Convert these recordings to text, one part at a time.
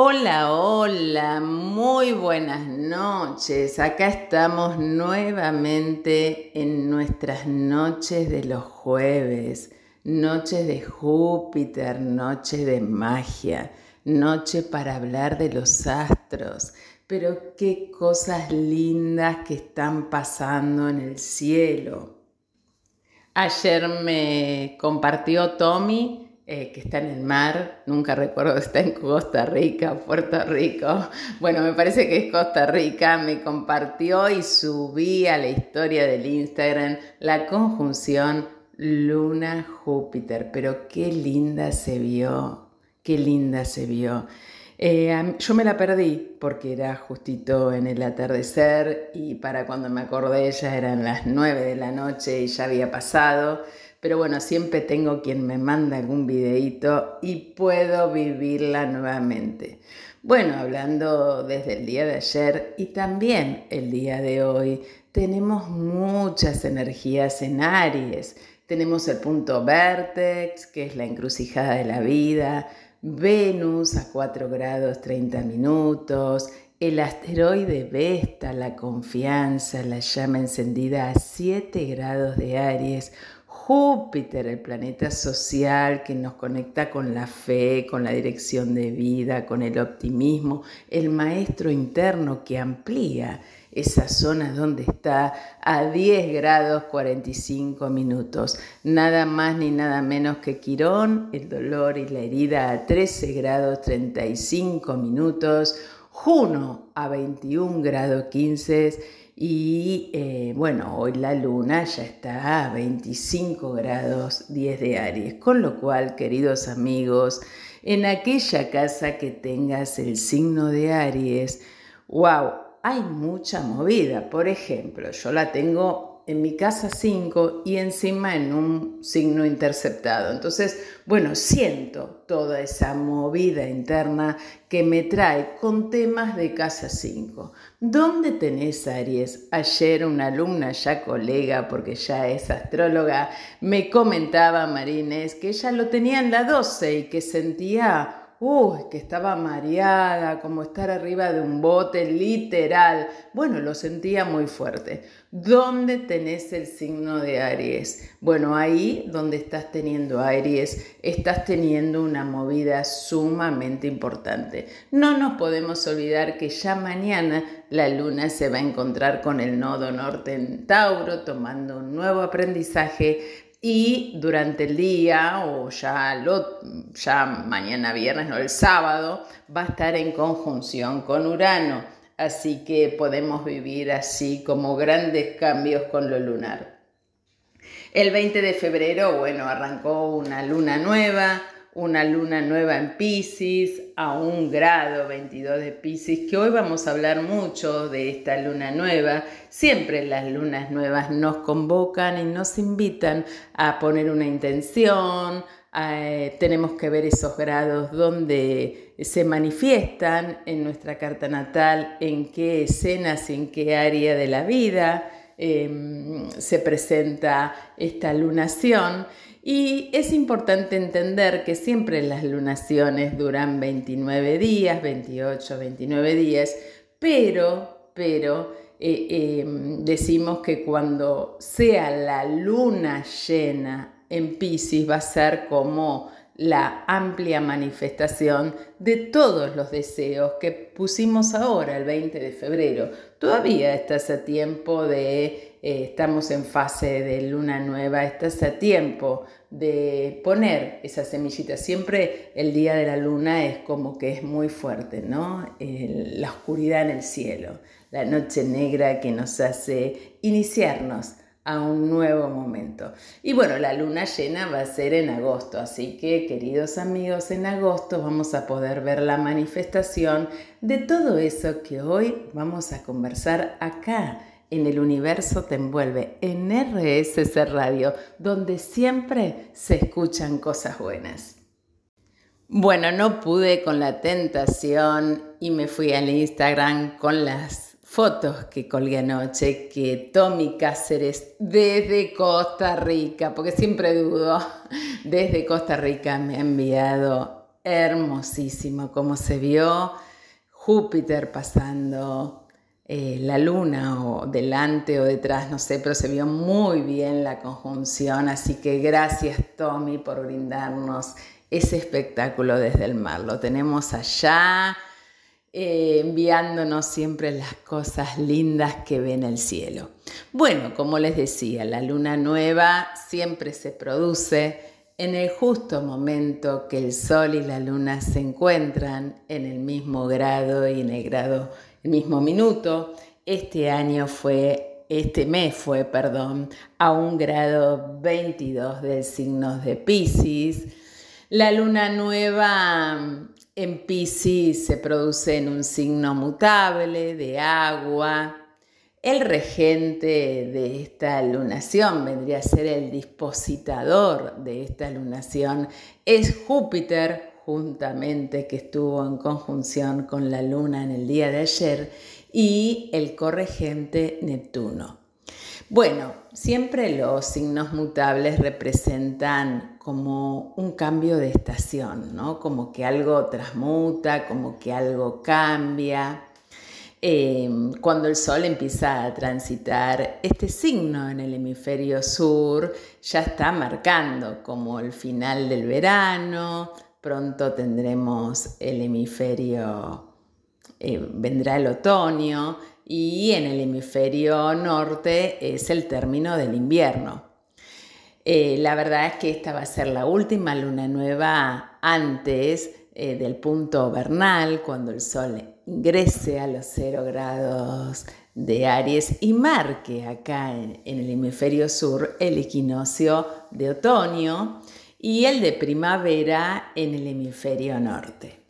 Hola, hola, muy buenas noches. Acá estamos nuevamente en nuestras noches de los jueves, noches de Júpiter, noches de magia, noche para hablar de los astros. Pero qué cosas lindas que están pasando en el cielo. Ayer me compartió Tommy eh, que está en el mar, nunca recuerdo está en Costa Rica Puerto Rico. Bueno, me parece que es Costa Rica, me compartió y subí a la historia del Instagram la conjunción Luna-Júpiter, pero qué linda se vio, qué linda se vio. Eh, yo me la perdí porque era justito en el atardecer y para cuando me acordé ya eran las 9 de la noche y ya había pasado. Pero bueno, siempre tengo quien me manda algún videito y puedo vivirla nuevamente. Bueno, hablando desde el día de ayer y también el día de hoy, tenemos muchas energías en Aries. Tenemos el punto Vertex, que es la encrucijada de la vida, Venus a 4 grados 30 minutos, el asteroide Vesta, la confianza, la llama encendida a 7 grados de Aries, Júpiter, el planeta social que nos conecta con la fe, con la dirección de vida, con el optimismo, el maestro interno que amplía esa zona donde está a 10 grados 45 minutos. Nada más ni nada menos que Quirón, el dolor y la herida a 13 grados 35 minutos. Juno a 21 grados 15 y eh, bueno, hoy la luna ya está a 25 grados 10 de Aries, con lo cual, queridos amigos, en aquella casa que tengas el signo de Aries, wow, hay mucha movida. Por ejemplo, yo la tengo en mi casa 5 y encima en un signo interceptado. Entonces, bueno, siento toda esa movida interna que me trae con temas de casa 5. ¿Dónde tenés Aries? Ayer una alumna ya colega, porque ya es astróloga, me comentaba Marines que ella lo tenía en la 12 y que sentía uy, que estaba mareada, como estar arriba de un bote, literal. Bueno, lo sentía muy fuerte. ¿Dónde tenés el signo de Aries? Bueno, ahí donde estás teniendo Aries, estás teniendo una movida sumamente importante. No nos podemos olvidar que ya mañana la luna se va a encontrar con el nodo norte en Tauro, tomando un nuevo aprendizaje y durante el día o ya, ya mañana viernes o el sábado va a estar en conjunción con Urano. Así que podemos vivir así como grandes cambios con lo lunar. El 20 de febrero, bueno, arrancó una luna nueva, una luna nueva en Pisces, a un grado 22 de Pisces, que hoy vamos a hablar mucho de esta luna nueva. Siempre las lunas nuevas nos convocan y nos invitan a poner una intención, eh, tenemos que ver esos grados donde se manifiestan en nuestra carta natal, en qué escenas, en qué área de la vida em, se presenta esta lunación. Y es importante entender que siempre las lunaciones duran 29 días, 28, 29 días, pero, pero eh, em, decimos que cuando sea la luna llena en Pisces va a ser como la amplia manifestación de todos los deseos que pusimos ahora, el 20 de febrero. Todavía estás a tiempo de, eh, estamos en fase de luna nueva, estás a tiempo de poner esa semillita. Siempre el día de la luna es como que es muy fuerte, ¿no? la oscuridad en el cielo, la noche negra que nos hace iniciarnos a un nuevo momento. Y bueno, la luna llena va a ser en agosto, así que queridos amigos, en agosto vamos a poder ver la manifestación de todo eso que hoy vamos a conversar acá en el universo te envuelve en RSC Radio, donde siempre se escuchan cosas buenas. Bueno, no pude con la tentación y me fui al Instagram con las fotos que colgué anoche que Tommy Cáceres desde Costa Rica, porque siempre dudo, desde Costa Rica me ha enviado hermosísimo, como se vio Júpiter pasando eh, la luna o delante o detrás, no sé, pero se vio muy bien la conjunción, así que gracias Tommy por brindarnos ese espectáculo desde el mar. Lo tenemos allá, eh, enviándonos siempre las cosas lindas que ven el cielo. Bueno, como les decía, la luna nueva siempre se produce en el justo momento que el sol y la luna se encuentran en el mismo grado y en el grado el mismo minuto. Este año fue, este mes fue, perdón, a un grado 22 del signo de Pisces. La luna nueva en Pisces se produce en un signo mutable de agua. El regente de esta lunación vendría a ser el dispositador de esta lunación, es Júpiter, juntamente que estuvo en conjunción con la luna en el día de ayer, y el corregente Neptuno. Bueno, siempre los signos mutables representan como un cambio de estación, ¿no? Como que algo transmuta, como que algo cambia. Em, cuando el Sol empieza a transitar este signo en el hemisferio sur, ya está marcando como el final del verano, pronto tendremos el hemisferio, eh, vendrá el otoño y en el hemisferio norte es el término del invierno. Eh, la verdad es que esta va a ser la última luna nueva antes eh, del punto vernal, cuando el sol ingrese a los 0 grados de Aries y marque acá en el hemisferio sur el equinoccio de otoño y el de primavera en el hemisferio norte.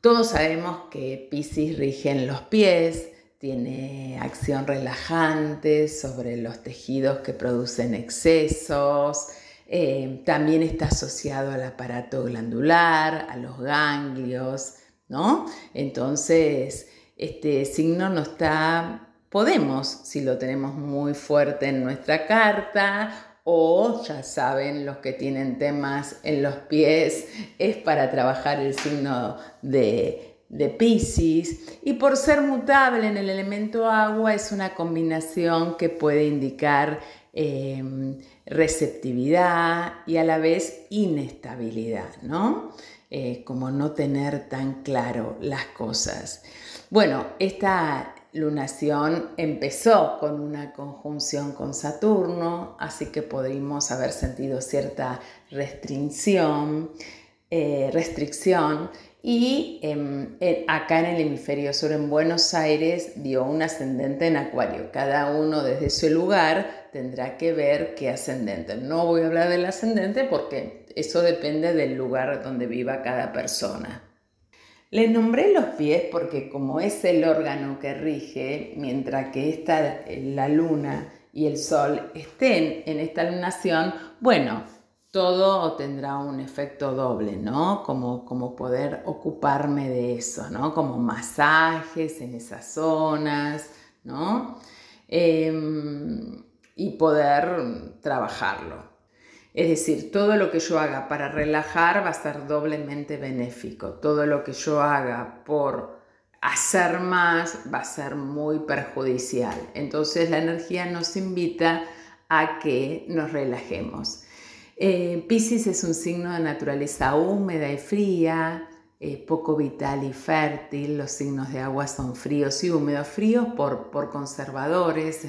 Todos sabemos que Pisces rige en los pies, tiene acción relajante sobre los tejidos que producen excesos, eh, también está asociado al aparato glandular, a los ganglios, ¿no? Entonces, este signo no está, podemos, si lo tenemos muy fuerte en nuestra carta, o ya saben los que tienen temas en los pies, es para trabajar el signo de, de Pisces y por ser mutable en el elemento agua es una combinación que puede indicar em, receptividad y a la vez inestabilidad, ¿no? Eh, como no tener tan claro las cosas. Bueno, esta lunación empezó con una conjunción con Saturno, así que podríamos haber sentido cierta restricción, eh, y em, acá en el hemisferio sur, en Buenos Aires, dio un ascendente en Acuario. Cada uno desde su lugar tendrá que ver qué ascendente. No voy a hablar del ascendente porque eso depende del lugar donde viva cada persona. Les nombré los pies porque como es el órgano que rige, mientras que está la luna y el sol estén en esta lunación, bueno, todo tendrá un efecto doble, ¿no? Como, como poder ocuparme de eso, ¿no? Como masajes en esas zonas, ¿no? Em, y poder trabajarlo. Es decir, todo lo que yo haga para relajar va a ser doblemente benéfico. Todo lo que yo haga por hacer más va a ser muy perjudicial. Entonces la energía nos invita a que nos relajemos. Eh, Pisces es un signo de naturaleza húmeda y fría, eh, poco vital y fértil. Los signos de agua son fríos y húmedos. Fríos por, por conservadores,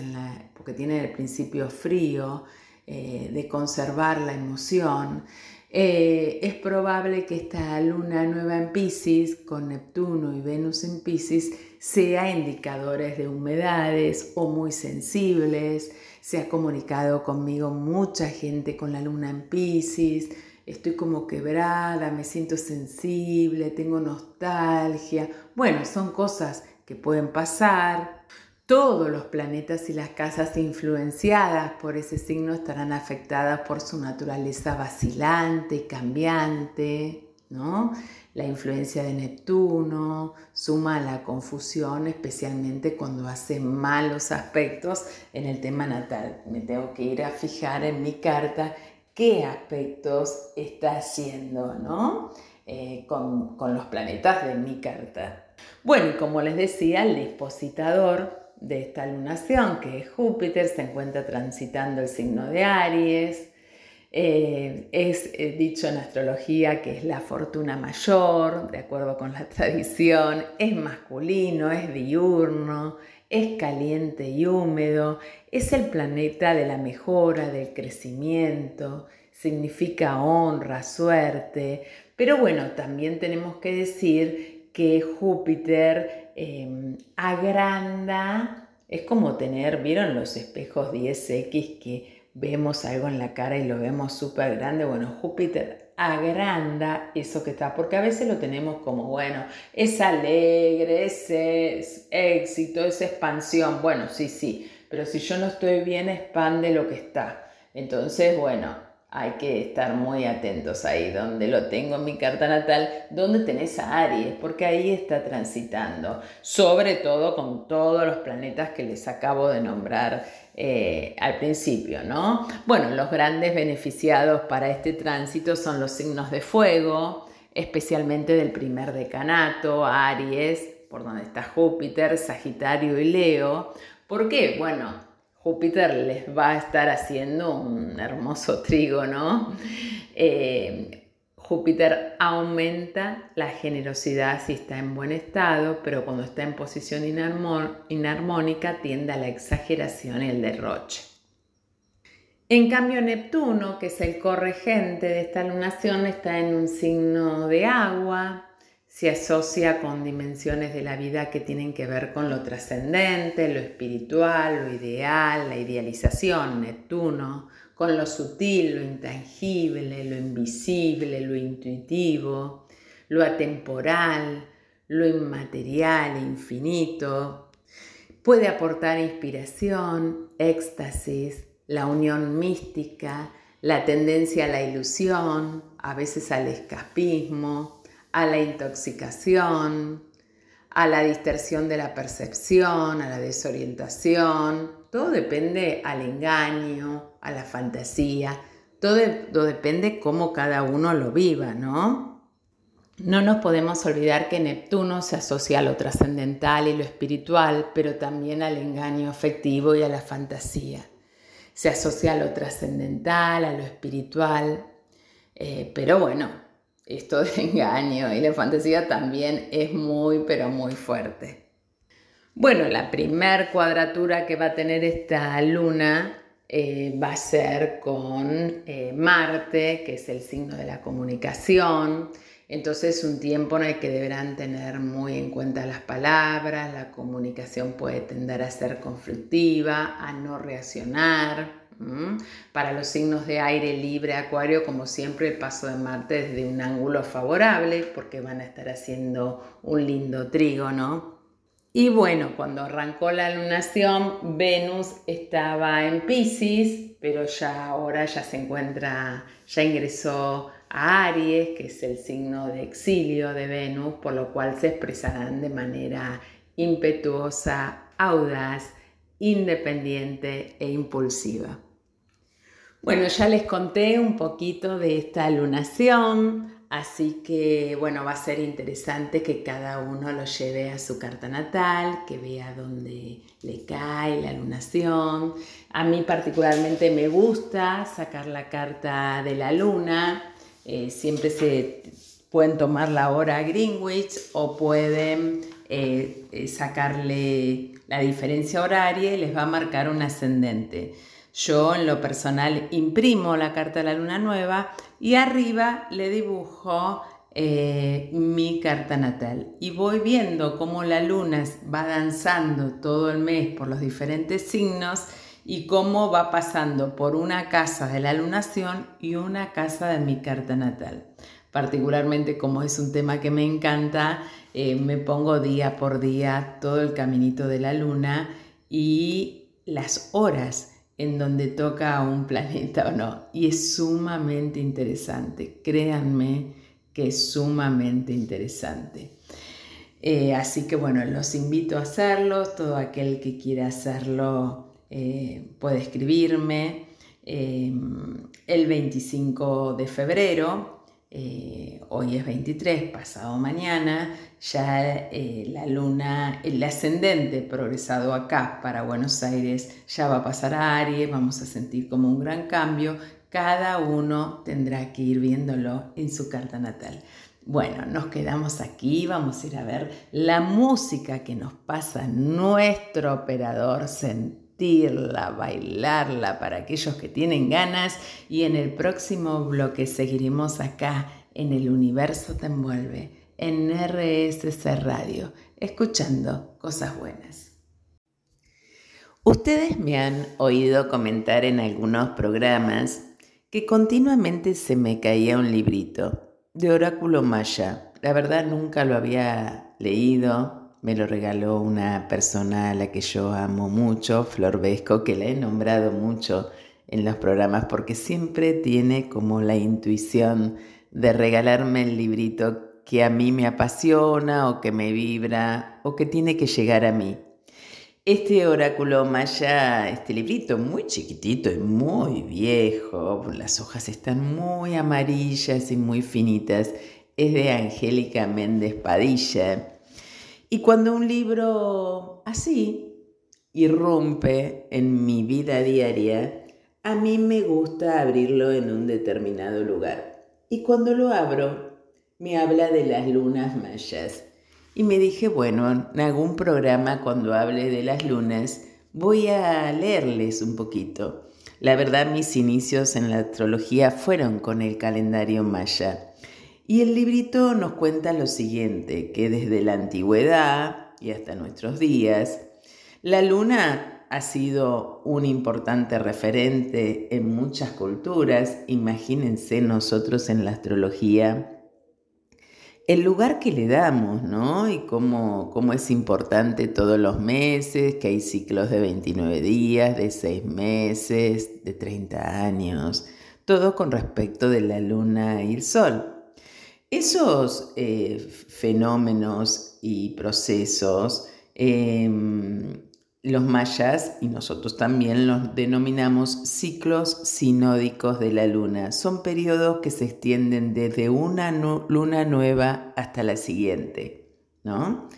porque tienen el principio frío eh, de conservar la emoción. Eh, es probable que esta luna nueva en Pisces, con Neptuno y Venus en Pisces, sea indicadores de humedades o muy sensibles. Se ha comunicado conmigo mucha gente con la luna en Pisces. Estoy como quebrada, me siento sensible, tengo nostalgia. Bueno, son cosas que pueden pasar. Todos los planetas y las casas influenciadas por ese signo estarán afectadas por su naturaleza vacilante, cambiante, ¿no? La influencia de Neptuno suma a la confusión, especialmente cuando hace malos aspectos en el tema natal. Me tengo que ir a fijar en mi carta qué aspectos está haciendo, ¿no? Eh, con, con los planetas de mi carta. Bueno, y como les decía, el dispositador de esta lunación, que es Júpiter, se encuentra transitando el signo de Aries. Eh, es eh, dicho en astrología que es la fortuna mayor, de acuerdo con la tradición, es masculino, es diurno, es caliente y húmedo, es el planeta de la mejora, del crecimiento, significa honra, suerte, pero bueno, también tenemos que decir que Júpiter em, agranda, es como tener, ¿vieron los espejos 10X que vemos algo en la cara y lo vemos súper grande? Bueno, Júpiter agranda eso que está, porque a veces lo tenemos como, bueno, es alegre, es, éxito, es expansión, bueno, sí, sí, pero si yo no estoy bien, expande lo que está. Entonces, bueno, hay que estar muy atentos ahí, donde lo tengo en mi carta natal, donde tenés a Aries, porque ahí está transitando, sobre todo con todos los planetas que les acabo de nombrar eh, al principio, ¿no? Bueno, los grandes beneficiados para este tránsito son los signos de fuego, especialmente del primer decanato, Aries, por donde está Júpiter, Sagitario y Leo. ¿Por qué? Bueno, Júpiter les va a estar haciendo un hermoso trigo, ¿no? Eh, Júpiter aumenta la generosidad si está en buen estado, pero cuando está en posición inarmónica tiende a la exageración y el derroche. En cambio, Neptuno, que es el corregente de esta lunación, está en un signo de agua, se asocia con dimensiones de la vida que tienen que ver con lo trascendente, lo espiritual, lo ideal, la idealización, Neptuno, con lo sutil, lo intangible, lo invisible, lo intuitivo, lo atemporal, lo inmaterial, infinito. Puede aportar inspiración, éxtasis, la unión mística, la tendencia a la ilusión, a veces al escapismo, a la intoxicación, a la distorsión de la percepción, a la desorientación. Todo depende al engaño, a la fantasía. Todo, depende cómo cada uno lo viva, ¿no? No nos podemos olvidar que Neptuno se asocia a lo trascendental y lo espiritual, pero también al engaño afectivo y a la fantasía. Se asocia a lo trascendental, a lo espiritual, eh, pero bueno, esto de engaño y la fantasía también es muy, pero muy fuerte. Bueno, la primer cuadratura que va a tener esta luna eh, va a ser con eh, Marte, que es el signo de la comunicación. Entonces, un tiempo en el que deberán tener muy en cuenta las palabras, la comunicación puede tender a ser conflictiva, a no reaccionar. Para los signos de aire libre, acuario, como siempre, el paso de Marte es de un ángulo favorable porque van a estar haciendo un lindo trígono y bueno, cuando arrancó la lunación, Venus estaba en Pisces, pero ya ahora ya se encuentra, ya ingresó a Aries, que es el signo de exilio de Venus, por lo cual se expresarán de manera impetuosa, audaz, independiente e impulsiva. Bueno, ya les conté un poquito de esta lunación, Así que bueno, va a ser interesante que cada uno lo lleve a su carta natal, que vea dónde le cae la lunación. A mí particularmente me gusta sacar la carta de la luna. Eh, siempre se pueden tomar la hora Greenwich o pueden eh, eh, sacarle la diferencia horaria y les va a marcar un ascendente. Yo en lo personal imprimo la carta de la luna nueva y arriba le dibujo eh, mi carta natal y voy viendo cómo la luna va danzando todo el mes por los diferentes signos y cómo va pasando por una casa de la lunación y una casa de mi carta natal. Particularmente como es un tema que me encanta, eh, me pongo día por día todo el caminito de la luna y las horas en donde toca a un planeta o no. Y es sumamente interesante, créanme que es sumamente interesante. Eh, así que bueno, los invito a hacerlo, todo aquel que quiera hacerlo eh, puede escribirme. Em, el 25 de febrero, eh, hoy es 23, pasado mañana, ya eh, la luna, el ascendente progresado acá para Buenos Aires ya va a pasar a Aries, vamos a sentir como un gran cambio, cada uno tendrá que ir viéndolo en su carta natal. Bueno, nos quedamos aquí, vamos a ir a ver la música que nos pasa nuestro operador central sentirla, bailarla para aquellos que tienen ganas y en el próximo bloque seguiremos acá en el universo te envuelve, en RSC Radio, escuchando cosas buenas. Ustedes me han oído comentar en algunos programas que continuamente se me caía un librito de oráculo maya. La verdad nunca lo había leído, me lo regaló una persona a la que yo amo mucho, Flor Vesco, que la he nombrado mucho en los programas porque siempre tiene como la intuición de regalarme el librito que a mí me apasiona o que me vibra o que tiene que llegar a mí. Este oráculo maya, este librito muy chiquitito y muy viejo, las hojas están muy amarillas y muy finitas, es de Angélica Méndez Padilla y cuando un libro así irrumpe en mi vida diaria, a mí me gusta abrirlo en un determinado lugar. Y cuando lo abro, me habla de las lunas mayas. Y me dije, bueno, en algún programa cuando hable de las lunas, voy a leerles un poquito. La verdad, mis inicios en la astrología fueron con el calendario maya. Y el librito nos cuenta lo siguiente, que desde la antigüedad y hasta nuestros días, la luna ha sido un importante referente en muchas culturas. Imagínense nosotros en la astrología el lugar que le damos, ¿no? Y cómo, cómo, es importante todos los meses, que hay ciclos de 29 días, de 6 meses, de 30 años, todo con respecto de la luna y el sol. Esos eh, fenómenos y procesos, em, los mayas y nosotros también los denominamos ciclos sinódicos de la luna. Son periodos que se extienden desde una luna nueva hasta la siguiente, ¿no?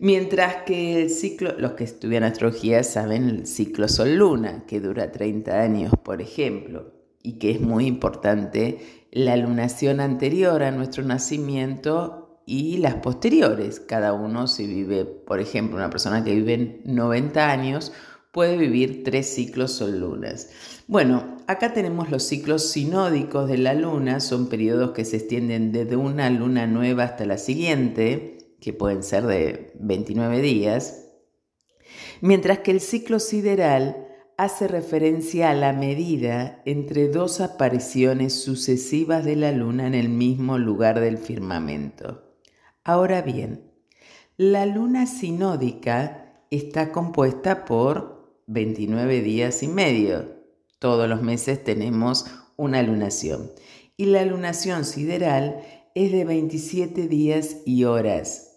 Mientras que el ciclo, los que estudian astrología saben el ciclo sol-luna, que dura 30 años, por ejemplo, y que es muy importante la lunación anterior a nuestro nacimiento y las posteriores. Cada uno, si vive, por ejemplo, una persona que vive 90 años, puede vivir tres ciclos son lunas. Bueno, acá tenemos los ciclos sinódicos de la luna, son periodos que se extienden desde una luna nueva hasta la siguiente, que pueden ser de 29 días, mientras que el ciclo sideral hace referencia a la medida entre dos apariciones sucesivas de la luna en el mismo lugar del firmamento. Ahora bien, la luna sinódica está compuesta por 29 días y medio. Todos los meses tenemos una lunación. Y la lunación sideral es de 27 días y horas.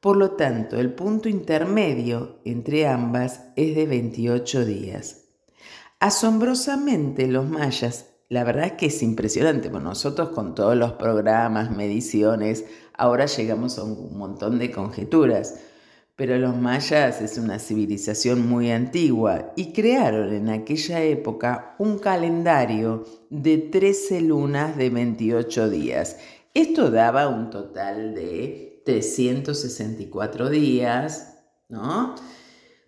Por lo tanto, el punto intermedio entre ambas es de 28 días. Asombrosamente los mayas, la verdad es que es impresionante, bueno, nosotros con todos los programas, mediciones, ahora llegamos a un montón de conjeturas, pero los mayas es una civilización muy antigua y crearon en aquella época un calendario de 13 lunas de 28 días. Esto daba un total de 364 días, ¿no?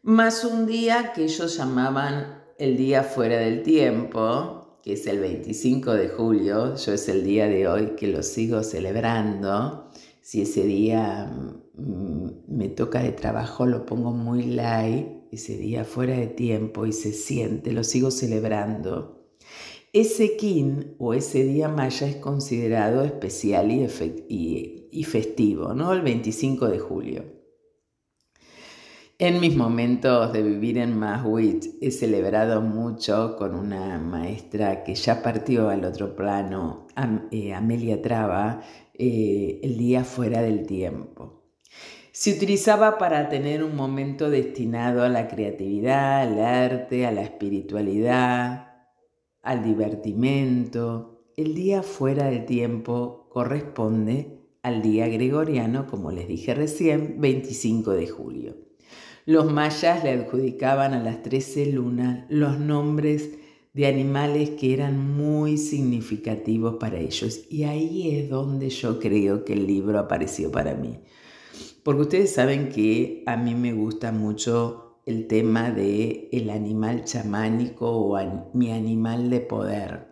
Más un día que ellos llamaban el día fuera del tiempo, que es el 25 de julio, yo es el día de hoy que lo sigo celebrando. Si ese día mm, me toca de trabajo, lo pongo muy light, ese día fuera de tiempo y se siente, lo sigo celebrando. Ese kin o ese día maya es considerado especial y, festivo, ¿no? El 25 de julio. En mis momentos de vivir en Maswich he celebrado mucho con una maestra que ya partió al otro plano, eh, Amelia Traba, eh, el día fuera del tiempo. Se utilizaba para tener un momento destinado a la creatividad, al arte, a la espiritualidad, al divertimento. El día fuera del tiempo corresponde al día gregoriano, como les dije recién, 25 de julio. Los mayas le adjudicaban a las 13 lunas los nombres de animales que eran muy significativos para ellos. Y ahí es donde yo creo que el libro apareció para mí. Porque ustedes saben que a mí me gusta mucho el tema de el animal chamánico o mi animal de poder.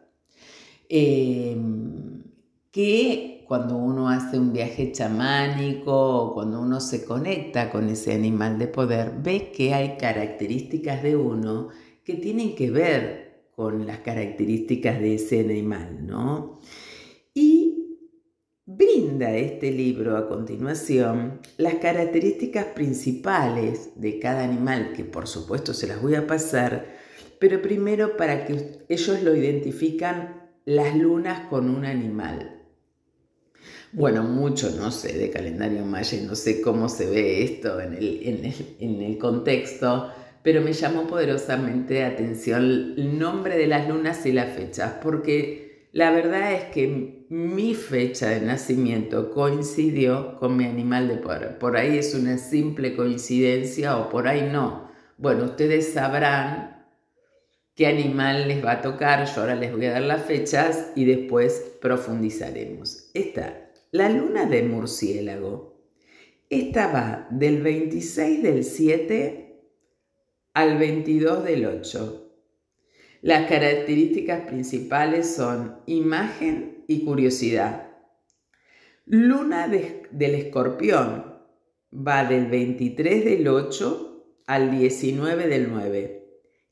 Em, que cuando uno hace un viaje chamánico o cuando uno se conecta con ese animal de poder, ve que hay características de uno que tienen que ver con las características de ese animal, ¿no? Y brinda este libro a continuación las características principales de cada animal, que por supuesto se las voy a pasar, pero primero para que ellos lo identifican las lunas con un animal. Bueno, mucho no sé de calendario maya y no sé cómo se ve esto en el, en el, en el contexto, pero me llamó poderosamente atención el nombre de las lunas y las fechas, porque la verdad es que mi fecha de nacimiento coincidió con mi animal de poder. Por ahí es una simple coincidencia o por ahí no. Bueno, ustedes sabrán qué animal les va a tocar. Yo ahora les voy a dar las fechas y después profundizaremos. Esta, la luna de murciélago. Esta va del 26 del 7 al 22 del 8. Las características principales son imagen y curiosidad. Luna del escorpión va del 23 del 8 al 19 del 9.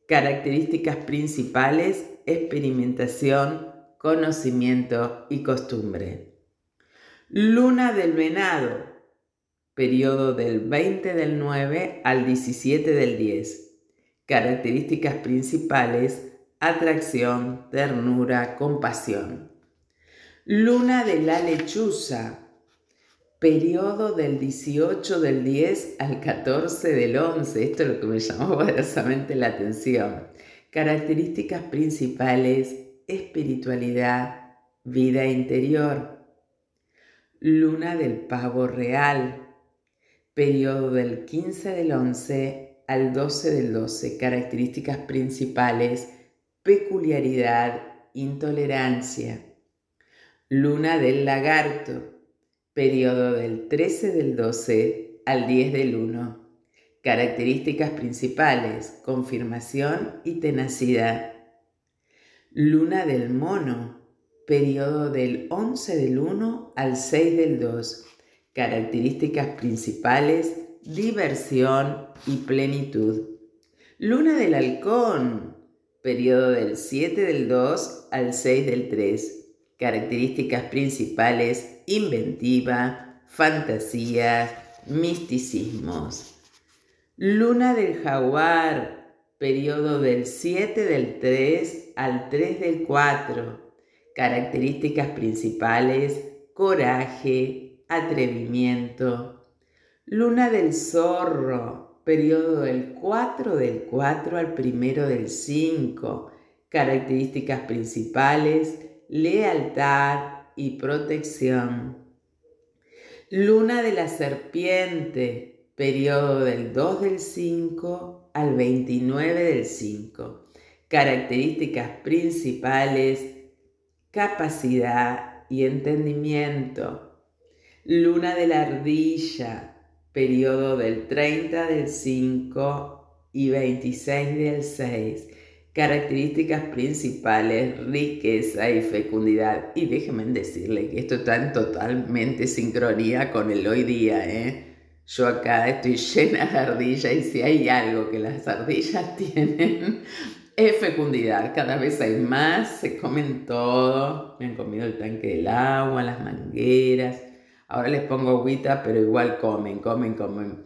Características principales, experimentación, conocimiento y costumbre. Luna del venado, periodo del 20 del 9 al 17 del 10 Características principales, atracción, ternura, compasión. Luna de la lechuza, periodo del 18 del 10 al 14 del 11. Esto es lo que me llamó poderosamente la atención. Características principales, espiritualidad, vida interior. Luna del pavo real, periodo del 15 del 11 al 12 del 12, características principales, peculiaridad, intolerancia. Luna del lagarto, periodo del 13 del 12 al 10 del 1. Características principales, confirmación y tenacidad. Luna del mono, periodo del 11 del 1 al 6 del 2. Características principales, diversión y plenitud. Luna del halcón, periodo del 7 del 2 al 6 del 3. Características principales, inventiva, fantasía, misticismos. Luna del jaguar, periodo del 7 del 3 al 3 del 4. Características principales, coraje, atrevimiento, Luna del zorro, periodo del 4 del 4 al primero del 5. Características principales, lealtad y protección. Luna de la serpiente, periodo del 2 del 5 al 29 del 5. Características principales, capacidad y entendimiento. Luna de la ardilla, periodo del 30 del 5 y 26 del 6. Características principales, riqueza y fecundidad. Y déjenme decirle que esto está en totalmente sincronía con el hoy día. ¿eh? Yo acá estoy llena de ardillas y si hay algo que las ardillas tienen es fecundidad. Cada vez hay más, se comen todo. Me han comido el tanque del agua, las mangueras. Ahora les pongo agüita, pero igual comen, comen, comen.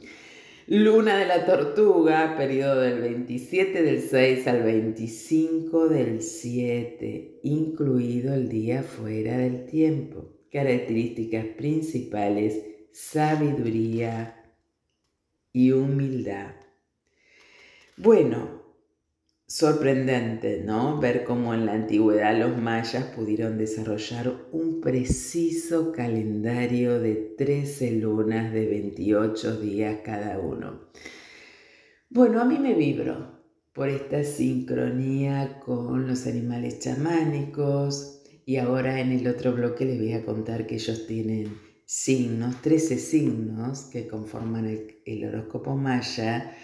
Luna de la tortuga, periodo del 27 del 6 al 25 del 7, incluido el día fuera del tiempo. Características principales, sabiduría y humildad. Bueno, sorprendente, ¿no? Ver cómo en la antigüedad los mayas pudieron desarrollar un preciso calendario de 13 lunas de 28 días cada uno. Bueno, a mí me vibro por esta sincronía con los animales chamánicos y ahora en el otro bloque les voy a contar que ellos tienen signos, 13 signos que conforman el, el horóscopo maya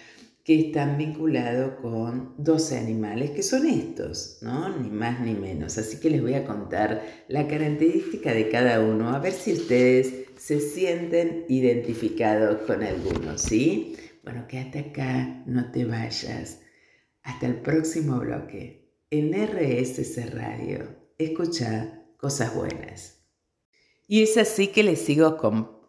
que están vinculados con 12 animales, que son estos, ¿no? Ni más ni menos. Así que les voy a contar la característica de cada uno, a ver si ustedes se sienten identificados con alguno, ¿sí? Bueno, quédate acá, no te vayas. Hasta el próximo bloque. En RSC Radio, escucha cosas buenas. Y es así que les sigo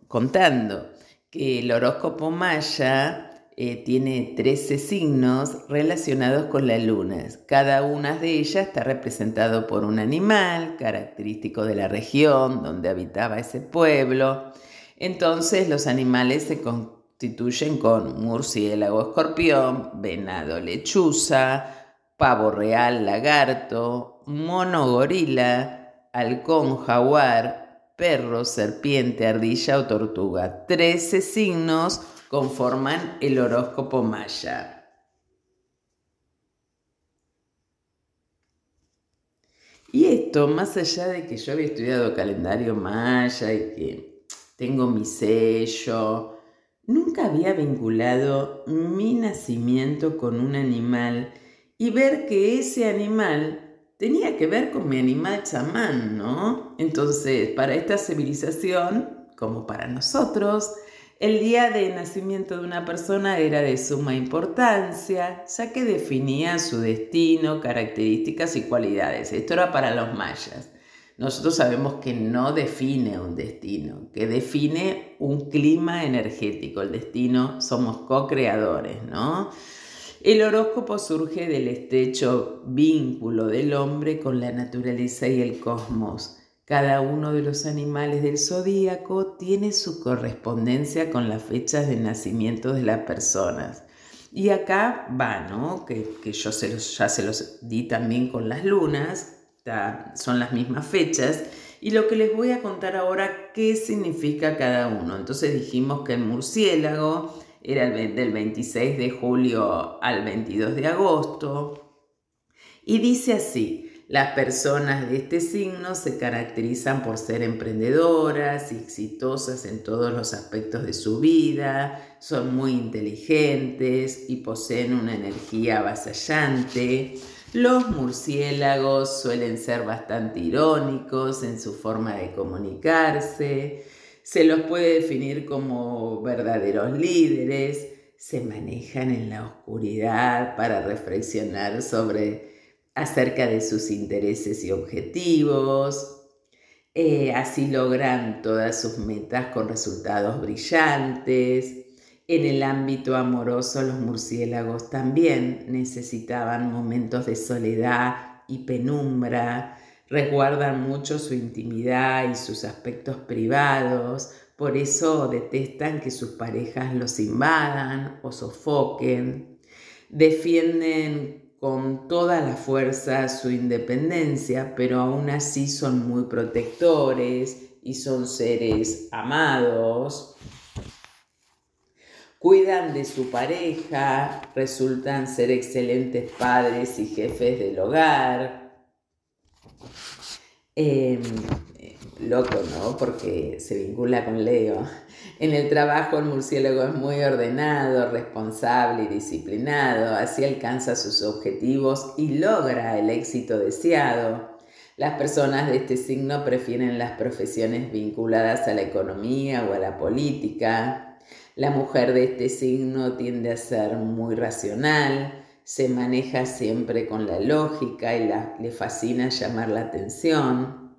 contando que el horóscopo maya eh, tiene 13 signos relacionados con la luna. Cada una de ellas está representado por un animal característico de la región donde habitaba ese pueblo. Entonces los animales se constituyen con murciélago, escorpión, venado, lechuza, pavo real, lagarto, mono, gorila, halcón, jaguar, perro, serpiente, ardilla o tortuga. 13 signos conforman el horóscopo maya. Y esto, más allá de que yo había estudiado calendario maya y que tengo mi sello, nunca había vinculado mi nacimiento con un animal y ver que ese animal tenía que ver con mi animal chamán, ¿no? Entonces, para esta civilización, como para nosotros, el día de nacimiento de una persona era de suma importancia, ya que definía su destino, características y cualidades. Esto era para los mayas. Nosotros sabemos que no define un destino, que define un clima energético. El destino somos co-creadores, ¿no? El horóscopo surge del estrecho vínculo del hombre con la naturaleza y el cosmos cada uno de los animales del zodíaco tiene su correspondencia con las fechas de nacimiento de las personas. Y acá va, ¿no? Que, yo se ya se los di también con las lunas, son las mismas fechas. Y lo que les voy a contar ahora, qué significa cada uno. Entonces dijimos que el murciélago era el, del 26 de julio al 22 de agosto. Y dice así, las personas de este signo se caracterizan por ser emprendedoras y exitosas en todos los aspectos de su vida, son muy inteligentes y poseen una energía avasallante. Los murciélagos suelen ser bastante irónicos en su forma de comunicarse. Se los puede definir como verdaderos líderes. Se manejan en la oscuridad para reflexionar sobre acerca de sus intereses y objetivos. Eh, así logran todas sus metas con resultados brillantes. En el ámbito amoroso los murciélagos también necesitaban momentos de soledad y penumbra, resguardan mucho su intimidad y sus aspectos privados, por eso detestan que sus parejas los invadan o sofoquen, defienden con toda la fuerza su independencia, pero aún así son muy protectores y son seres amados. Cuidan de su pareja, resultan ser excelentes padres y jefes del hogar. Em, loco, ¿no? Porque se vincula con Leo. En el trabajo el murciélago es muy ordenado, responsable y disciplinado, así alcanza sus objetivos y logra el éxito deseado. Las personas de este signo prefieren las profesiones vinculadas a la economía o a la política. La mujer de este signo tiende a ser muy racional, se maneja siempre con la lógica y le fascina llamar la atención.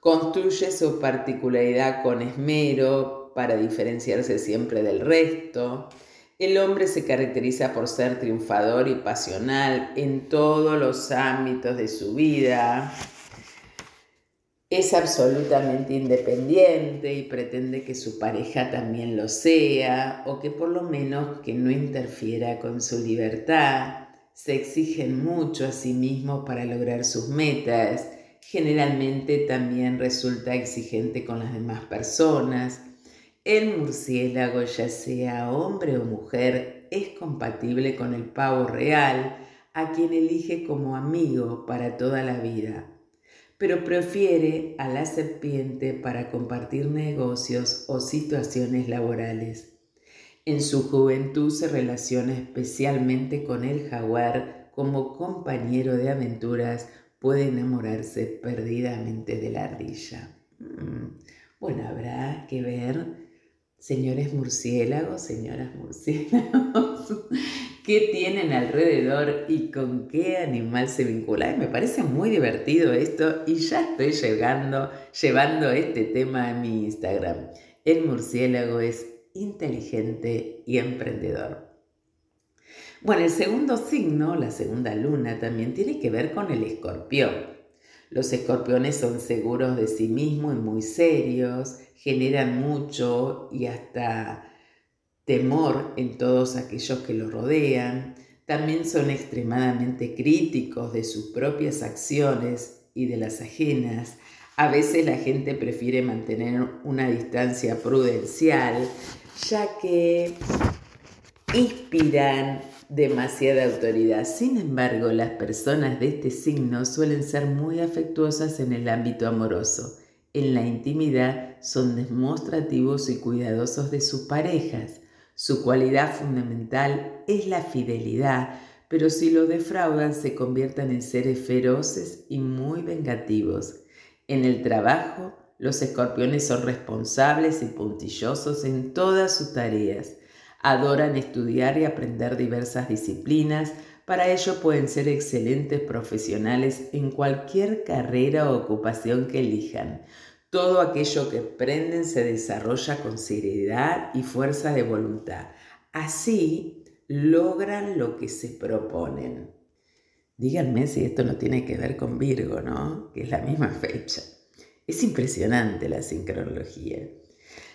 Construye su particularidad con esmero, para diferenciarse siempre del resto. El hombre se caracteriza por ser triunfador y pasional en todos los ámbitos de su vida. Es absolutamente independiente y pretende que su pareja también lo sea o que por lo menos que no interfiera con su libertad. se exigen mucho a sí mismos para lograr sus metas, generalmente también resulta exigente con las demás personas. El murciélago, ya sea hombre o mujer, es compatible con el pavo real, a quien elige como amigo para toda la vida, pero prefiere a la serpiente para compartir negocios o situaciones laborales. En su juventud se relaciona especialmente con el jaguar como compañero de aventuras puede enamorarse perdidamente de la ardilla. Mm. Bueno, habrá que ver, señores murciélagos, señoras murciélagos, qué tienen alrededor y con qué animal se vinculan. Me parece muy divertido esto y ya estoy llegando, llevando este tema a mi Instagram. El murciélago es inteligente y emprendedor. Bueno, el segundo signo, la segunda luna, también tiene que ver con el escorpión. Los escorpiones son seguros de sí mismos y muy serios, generan mucho y hasta temor en todos aquellos que los rodean. También son extremadamente críticos de sus propias acciones y de las ajenas. A veces la gente prefiere mantener una distancia prudencial, ya que inspiran demasiada autoridad. Sin embargo, las personas de este signo suelen ser muy afectuosas en el ámbito amoroso. En la intimidad son demostrativos y cuidadosos de sus parejas. Su cualidad fundamental es la fidelidad, pero si lo defraudan se convierten en seres feroces y muy vengativos. En el trabajo, los escorpiones son responsables y puntillosos en todas sus tareas Adoran estudiar y aprender diversas disciplinas, para ello pueden ser excelentes profesionales en cualquier carrera o ocupación que elijan. Todo aquello que aprenden se desarrolla con seriedad y fuerza de voluntad. Así logran lo que se proponen. Díganme si esto no tiene que ver con Virgo, ¿no? Que es la misma fecha. Es impresionante la sincronología.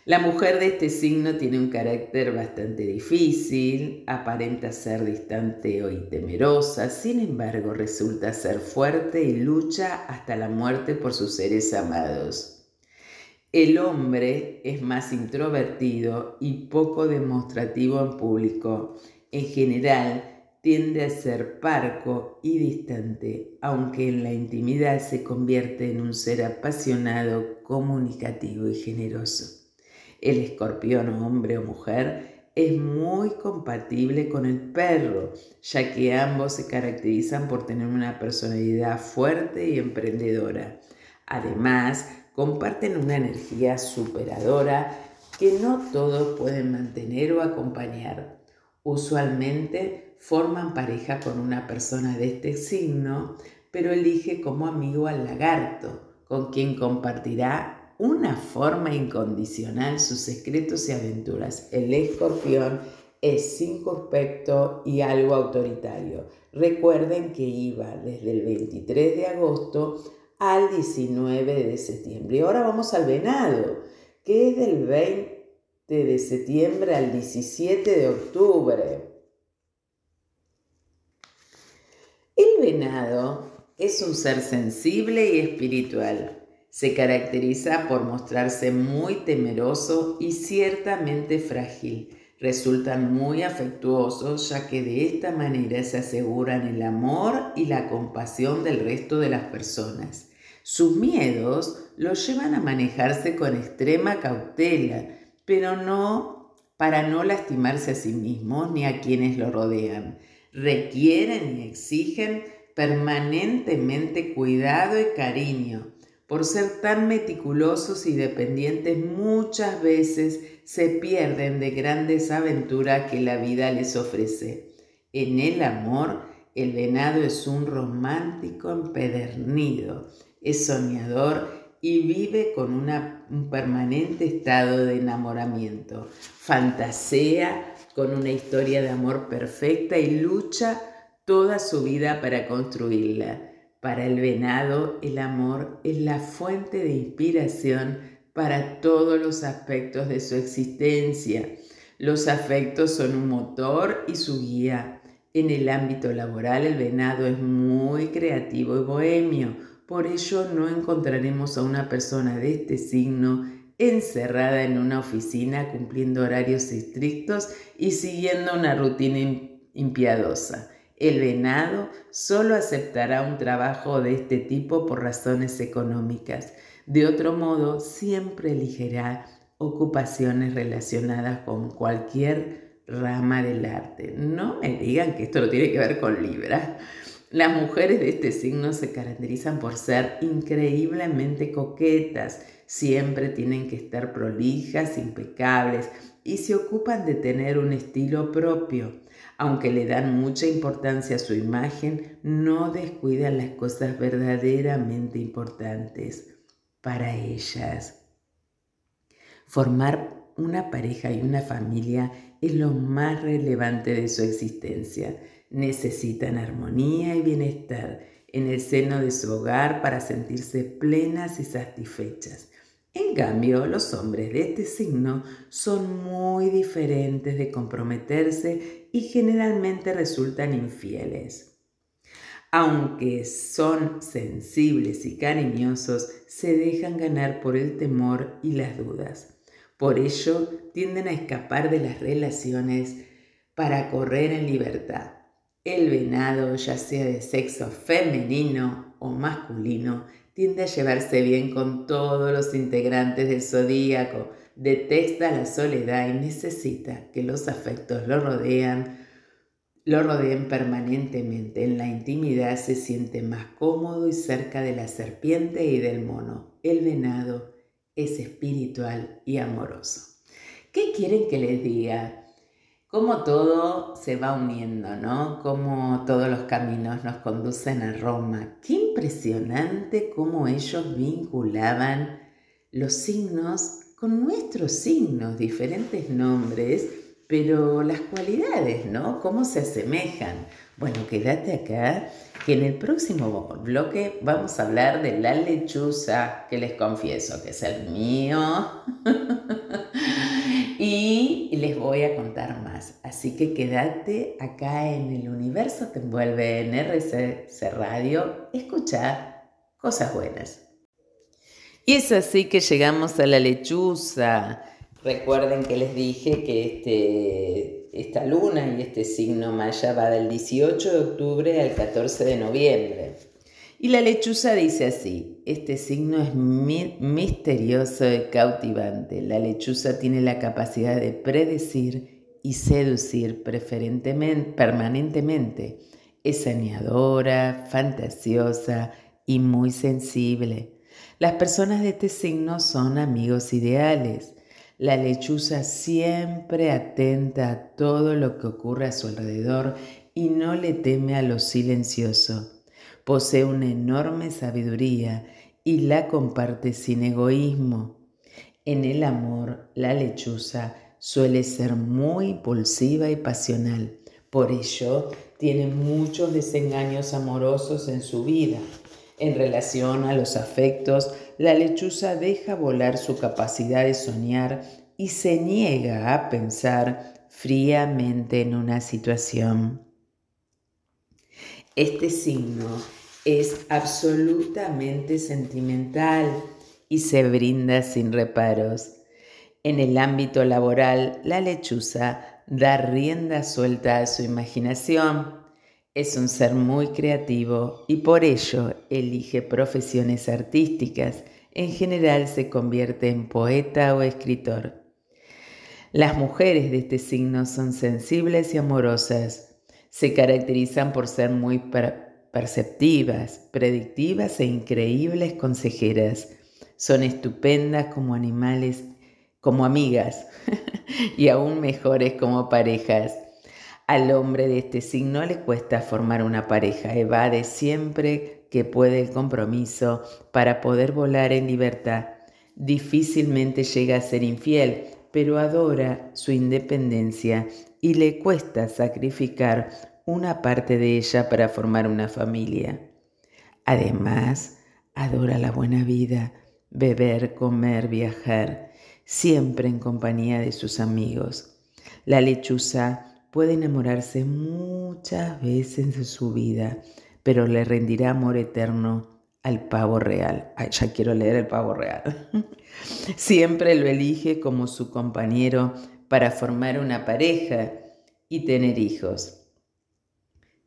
La mujer de este signo tiene un carácter bastante difícil, aparenta ser distante y temerosa, sin embargo resulta ser fuerte y lucha hasta la muerte por sus seres amados. El hombre es más introvertido y poco demostrativo en público. En general, tiende a ser parco y distante, aunque en la intimidad se convierte en un ser apasionado, comunicativo y generoso. El escorpión, hombre o mujer, es muy compatible con el perro, ya que ambos se caracterizan por tener una personalidad fuerte y emprendedora. Además, comparten una energía superadora que no todos pueden mantener o acompañar. Usualmente forman pareja con una persona de este signo, pero elige como amigo al lagarto, con quien compartirá una forma incondicional sus secretos y aventuras. El escorpión es circunspecto y algo autoritario. Recuerden que iba desde el 23 de agosto al 19 de septiembre. Y ahora vamos al venado, que es del 20 de septiembre al 17 de octubre. El venado es un ser sensible y espiritual. Se caracteriza por mostrarse muy temeroso y ciertamente frágil. Resultan muy afectuosos ya que de esta manera se aseguran el amor y la compasión del resto de las personas. Sus miedos los llevan a manejarse con extrema cautela, pero no para no lastimarse a sí mismos ni a quienes lo rodean. Requieren y exigen permanentemente cuidado y cariño por ser tan meticulosos y dependientes, muchas veces se pierden de grandes aventuras que la vida les ofrece. En el amor, el venado es un romántico empedernido, es soñador y vive con un permanente estado de enamoramiento. Fantasea con una historia de amor perfecta y lucha toda su vida para construirla. Para el venado, el amor es la fuente de inspiración para todos los aspectos de su existencia. Los afectos son un motor y su guía. En el ámbito laboral el venado es muy creativo y bohemio, por ello no encontraremos a una persona de este signo encerrada en una oficina cumpliendo horarios estrictos y siguiendo una rutina impiadosa. El venado solo aceptará un trabajo de este tipo por razones económicas. De otro modo, siempre elegirá ocupaciones relacionadas con cualquier rama del arte. No me digan que esto no tiene que ver con Libra. Las mujeres de este signo se caracterizan por ser increíblemente coquetas, siempre tienen que estar prolijas, impecables y se ocupan de tener un estilo propio. Aunque le dan mucha importancia a su imagen, no descuidan las cosas verdaderamente importantes para ellas. Formar una pareja y una familia es lo más relevante de su existencia. Necesitan armonía y bienestar en el seno de su hogar para sentirse plenas y satisfechas. En cambio, los hombres de este signo son muy diferentes de comprometerse y generalmente resultan infieles. Aunque son sensibles y cariñosos, se dejan ganar por el temor y las dudas. Por ello, tienden a escapar de las relaciones para correr en libertad. El venado, ya sea de sexo femenino o masculino, tiende a llevarse bien con todos los integrantes del zodíaco, detesta la soledad y necesita que los afectos lo rodean, lo rodeen permanentemente. En la intimidad se siente más cómodo y cerca de la serpiente y del mono. El venado es espiritual y amoroso. ¿Qué quieren que les diga? Cómo todo se va uniendo, ¿no? Cómo todos los caminos nos conducen a Roma. Qué impresionante cómo ellos vinculaban los signos con nuestros signos, diferentes nombres, pero las cualidades, ¿no? Cómo se asemejan. Bueno, quédate acá, que en el próximo bloque vamos a hablar de la lechuza, que les confieso que es el mío. y les voy a contar más. Así que quédate acá en el universo te envuelve en RCC Radio, escucha cosas buenas. Y es así que llegamos a la lechuza. Recuerden que les dije que este, esta luna y este signo maya va del 18 de octubre al 14 de noviembre. Y la lechuza dice así, este signo es misterioso y cautivante. La lechuza tiene la capacidad de predecir y seducir preferentemente, permanentemente. Es saneadora, fantasiosa y muy sensible. Las personas de este signo son amigos ideales. La lechuza siempre atenta a todo lo que ocurre a su alrededor y no le teme a lo silencioso. Posee una enorme sabiduría y la comparte sin egoísmo. En el amor, la lechuza suele ser muy impulsiva y pasional. Por ello, tiene muchos desengaños amorosos en su vida. En relación a los afectos, la lechuza deja volar su capacidad de soñar y se niega a pensar fríamente en una situación. Este signo es absolutamente sentimental y se brinda sin reparos. En el ámbito laboral, la lechuza da rienda suelta a su imaginación. Es un ser muy creativo y por ello elige profesiones artísticas. En general se convierte en poeta o escritor. Las mujeres de este signo son sensibles y amorosas. Se caracterizan por ser muy perceptivas, predictivas e increíbles consejeras. Son estupendas como animales, como amigas y aún mejores como parejas. Al hombre de este signo le cuesta formar una pareja, evade siempre que puede el compromiso para poder volar en libertad. Difícilmente llega a ser infiel, pero adora su independencia y le cuesta sacrificar una parte de ella para formar una familia. Además, adora la buena vida, beber, comer, viajar, siempre en compañía de sus amigos. La lechuza puede enamorarse muchas veces en su vida, pero le rendirá amor eterno al pavo real. Ay, ya quiero leer el pavo real. Siempre lo elige como su compañero para formar una pareja y tener hijos.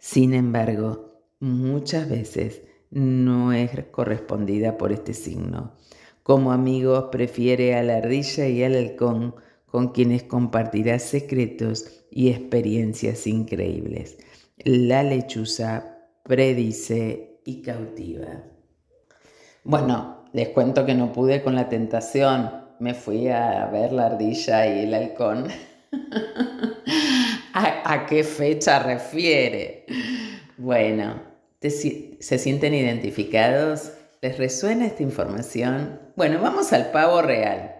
Sin embargo, muchas veces no es correspondida por este signo. Como amigos prefiere a la ardilla y al halcón, con quienes compartirá secretos y experiencias increíbles. La lechuza predice y cautiva. Bueno, les cuento que no pude con la tentación. Me fui a ver la ardilla y el halcón. ¿A, qué fecha refiere? Bueno, ¿se sienten identificados? ¿Les resuena esta información? Bueno, vamos al pavo real.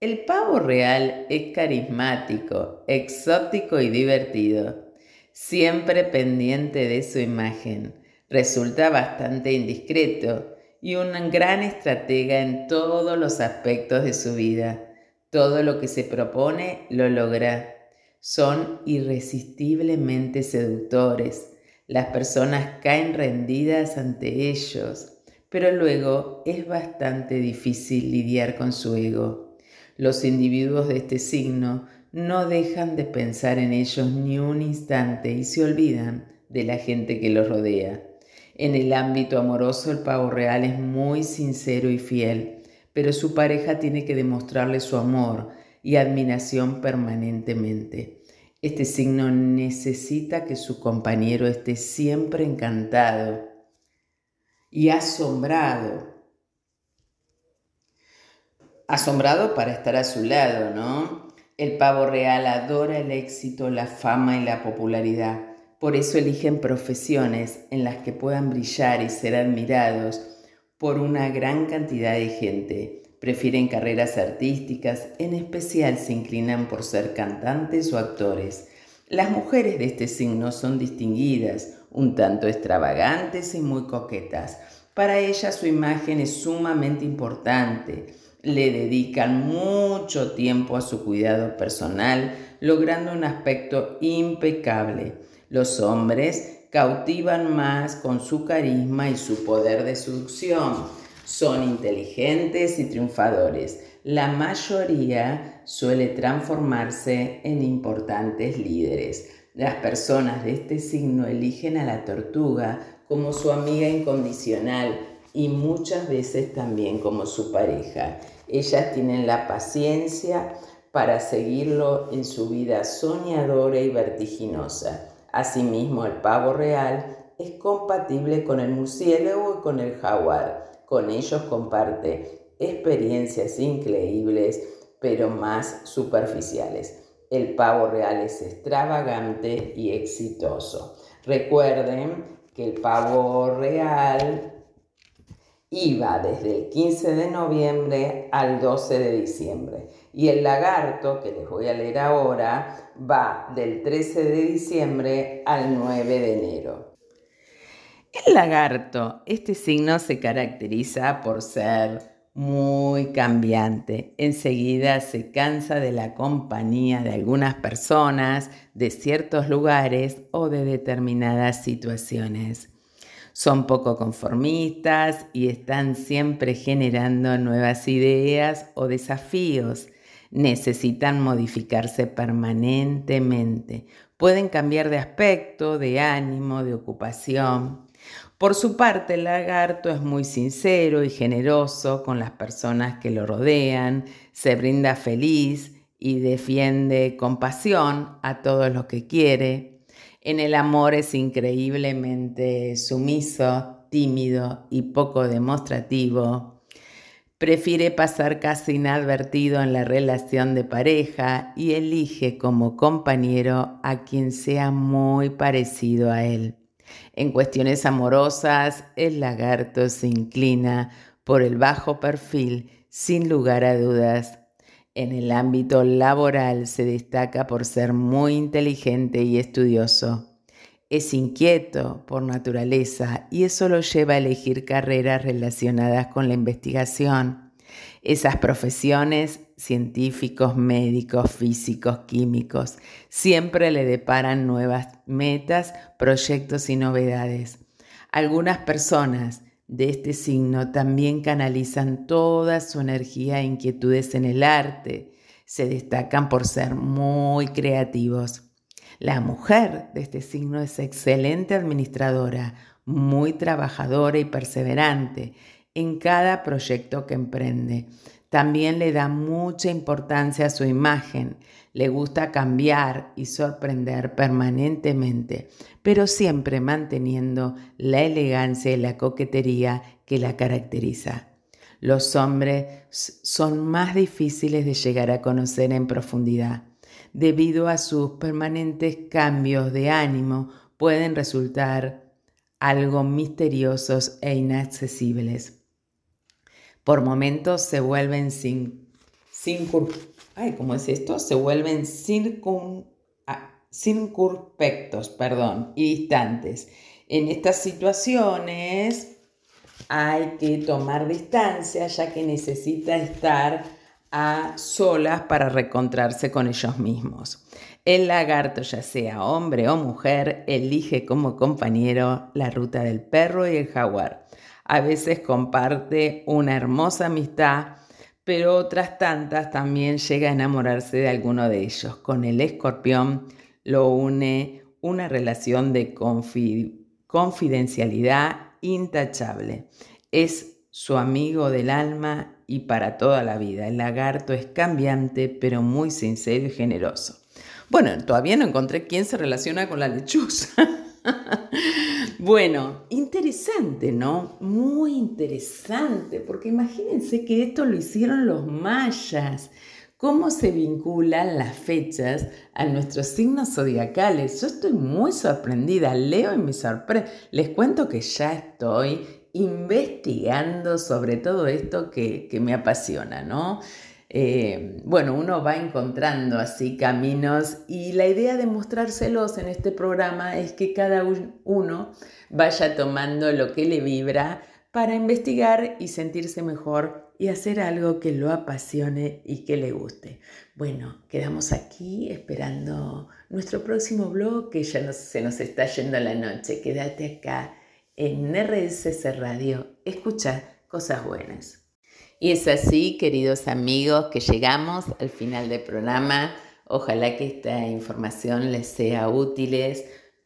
El pavo real es carismático, exótico y divertido, siempre pendiente de su imagen. Resulta bastante indiscreto y un gran estratega en todos los aspectos de su vida. Todo lo que se propone lo logra. Son irresistiblemente seductores. Las personas caen rendidas ante ellos, pero luego es bastante difícil lidiar con su ego. Los individuos de este signo no dejan de pensar en ellos ni un instante y se olvidan de la gente que los rodea. En el ámbito amoroso el pavo real es muy sincero y fiel, pero su pareja tiene que demostrarle su amor y admiración permanentemente. Este signo necesita que su compañero esté siempre encantado y asombrado asombrado para estar a su lado, ¿no? El pavo real adora el éxito, la fama y la popularidad. Por eso eligen profesiones en las que puedan brillar y ser admirados por una gran cantidad de gente. Prefieren carreras artísticas, en especial se inclinan por ser cantantes o actores. Las mujeres de este signo son distinguidas, un tanto extravagantes y muy coquetas. Para ellas su imagen es sumamente importante le dedican mucho tiempo a su cuidado personal, logrando un aspecto impecable. Los hombres cautivan más con su carisma y su poder de seducción. Son inteligentes y triunfadores. La mayoría suele transformarse en importantes líderes. Las personas de este signo eligen a la tortuga como su amiga incondicional y muchas veces también como su pareja. Ellas tienen la paciencia para seguirlo en su vida soñadora y vertiginosa. Asimismo, el pavo real es compatible con el murciélago y con el jaguar. Con ellos comparte experiencias increíbles, pero más superficiales. El pavo real es extravagante y exitoso. Recuerden que el pavo real iba desde el 15 de noviembre al 12 de diciembre. Y el lagarto, que les voy a leer ahora, va del 13 de diciembre al 9 de enero. El lagarto, este signo se caracteriza por ser muy cambiante. Enseguida se cansa de la compañía de algunas personas, de ciertos lugares o de determinadas situaciones. Son poco conformistas y están siempre generando nuevas ideas o desafíos. Necesitan modificarse permanentemente. Pueden cambiar de aspecto, de ánimo, de ocupación. Por su parte, el lagarto es muy sincero y generoso con las personas que lo rodean, se brinda feliz y defiende con pasión a todos los que quiere. En el amor es increíblemente sumiso, tímido y poco demostrativo. Prefiere pasar casi inadvertido en la relación de pareja y elige como compañero a quien sea muy parecido a él. En cuestiones amorosas, el lagarto se inclina por el bajo perfil sin lugar a dudas en el ámbito laboral se destaca por ser muy inteligente y estudioso. Es inquieto por naturaleza y eso lo lleva a elegir carreras relacionadas con la investigación. Esas profesiones científicos, médicos, físicos, químicos. Siempre le deparan nuevas metas, proyectos y novedades. Algunas personas de este signo también canalizan toda su energía e inquietudes en el arte. Se destacan por ser muy creativos. La mujer de este signo es excelente administradora, muy trabajadora y perseverante en cada proyecto que emprende. También le da mucha importancia a su imagen, le gusta cambiar y sorprender permanentemente, pero siempre manteniendo la elegancia y la coquetería que la caracteriza. Los hombres son más difíciles de llegar a conocer en profundidad. Debido a sus permanentes cambios de ánimo, pueden resultar algo misteriosos e inaccesibles por momentos se vuelven sin, sin ay, ¿cómo es esto? Se vuelven circun, ah, circunspectos, perdón, y distantes. En estas situaciones hay que tomar distancia ya que necesita estar a solas para recontrarse con ellos mismos. El lagarto, ya sea hombre o mujer, elige como compañero la ruta del perro y el jaguar a veces comparte una hermosa amistad, pero otras tantas también llega a enamorarse de alguno de ellos. Con el escorpión lo une una relación de confidencialidad intachable. Es su amigo del alma y para toda la vida. El lagarto es cambiante, pero muy sincero y generoso. Bueno, todavía no encontré quién se relaciona con la lechuza. Bueno, interesante, ¿no? Muy interesante, porque imagínense que esto lo hicieron los mayas. ¿Cómo se vinculan las fechas a nuestros signos zodiacales? Yo estoy muy sorprendida, leo y me sorprende. Les cuento que ya estoy investigando sobre todo esto que, que me apasiona, ¿no? Eh, bueno, uno va encontrando así caminos y la idea de mostrárselos en este programa es que cada uno vaya tomando lo que le vibra para investigar y sentirse mejor y hacer algo que lo apasione y que le guste. Bueno, quedamos aquí esperando nuestro próximo blog que ya se nos está yendo la noche. Quédate acá en RSS Radio. Escucha cosas buenas. Y es así, queridos amigos, que llegamos al final del programa. Ojalá que esta información les sea útil.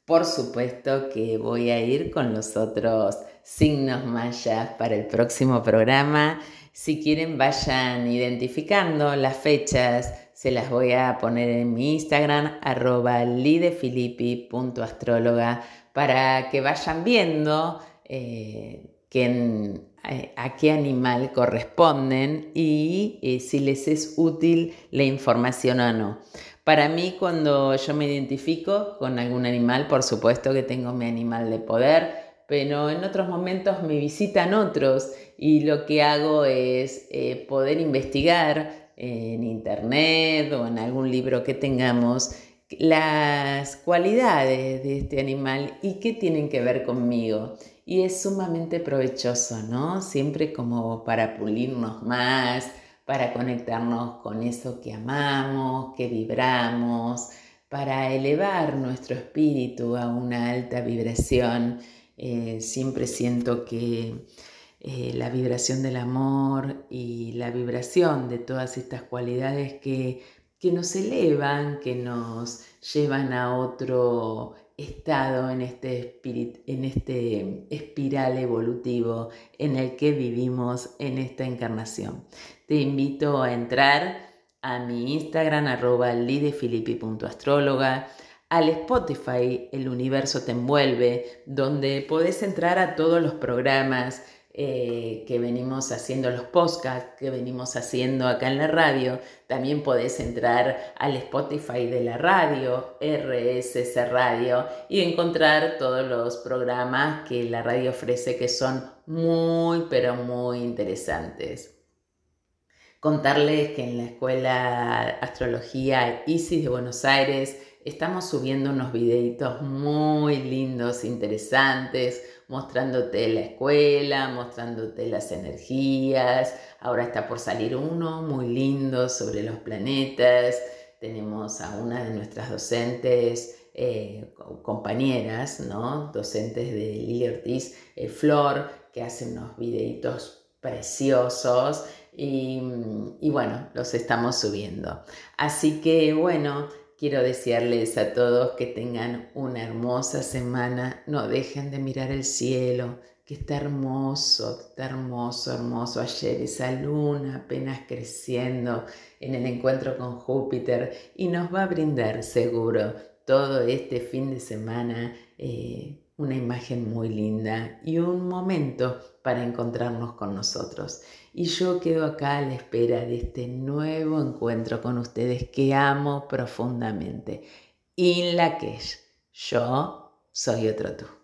Por supuesto que voy a ir con los otros signos mayas para el próximo programa. Si quieren, vayan identificando las fechas. Se las voy a poner en mi Instagram, arroba lidefilippi.astróloga, para que vayan viendo eh, quién eh, a qué animal corresponden y eh, si les es útil la información o no. Para mí, cuando yo me identifico con algún animal, por supuesto que tengo mi animal de poder, pero en otros momentos me visitan otros y lo que hago es eh, poder investigar en internet o en algún libro que tengamos las cualidades de este animal y qué tienen que ver conmigo y es sumamente provechoso, ¿no? Siempre como para pulirnos más, para conectarnos con eso que amamos, que vibramos, para elevar nuestro espíritu a una alta vibración. Eh, siempre siento que eh, la vibración del amor y la vibración de todas estas cualidades que, que nos elevan, que nos llevan a otro estado en este, en este espiral evolutivo en el que vivimos en esta encarnación. Te invito a entrar a mi Instagram arroba lidefilippi.astróloga, al Spotify El Universo Te Envuelve, donde podés entrar a todos los programas eh, que venimos haciendo los podcasts, que venimos haciendo acá en la radio. También podés entrar al Spotify de la radio, RSS Radio, y encontrar todos los programas que la radio ofrece que son muy, pero muy interesantes. Contarles que en la Escuela Astrología ISIS de Buenos Aires estamos subiendo unos videitos muy lindos, interesantes, mostrándote la escuela, mostrándote las energías. Ahora está por salir uno muy lindo sobre los planetas. Tenemos a una de nuestras docentes, eh, compañeras, ¿no? docentes de Lili Ortiz, eh, Flor, que hacen unos videitos preciosos y bueno, los estamos subiendo. Así que bueno, Quiero desearles a todos que tengan una hermosa semana. No dejen de mirar el cielo, que está hermoso, está hermoso, hermoso. Ayer esa luna apenas creciendo en el encuentro con Júpiter y nos va a brindar seguro todo este fin de semana eh, una imagen muy linda y un momento para encontrarnos con nosotros. Y yo quedo acá a la espera de este nuevo encuentro con ustedes que amo profundamente. In la que yo soy otro tú.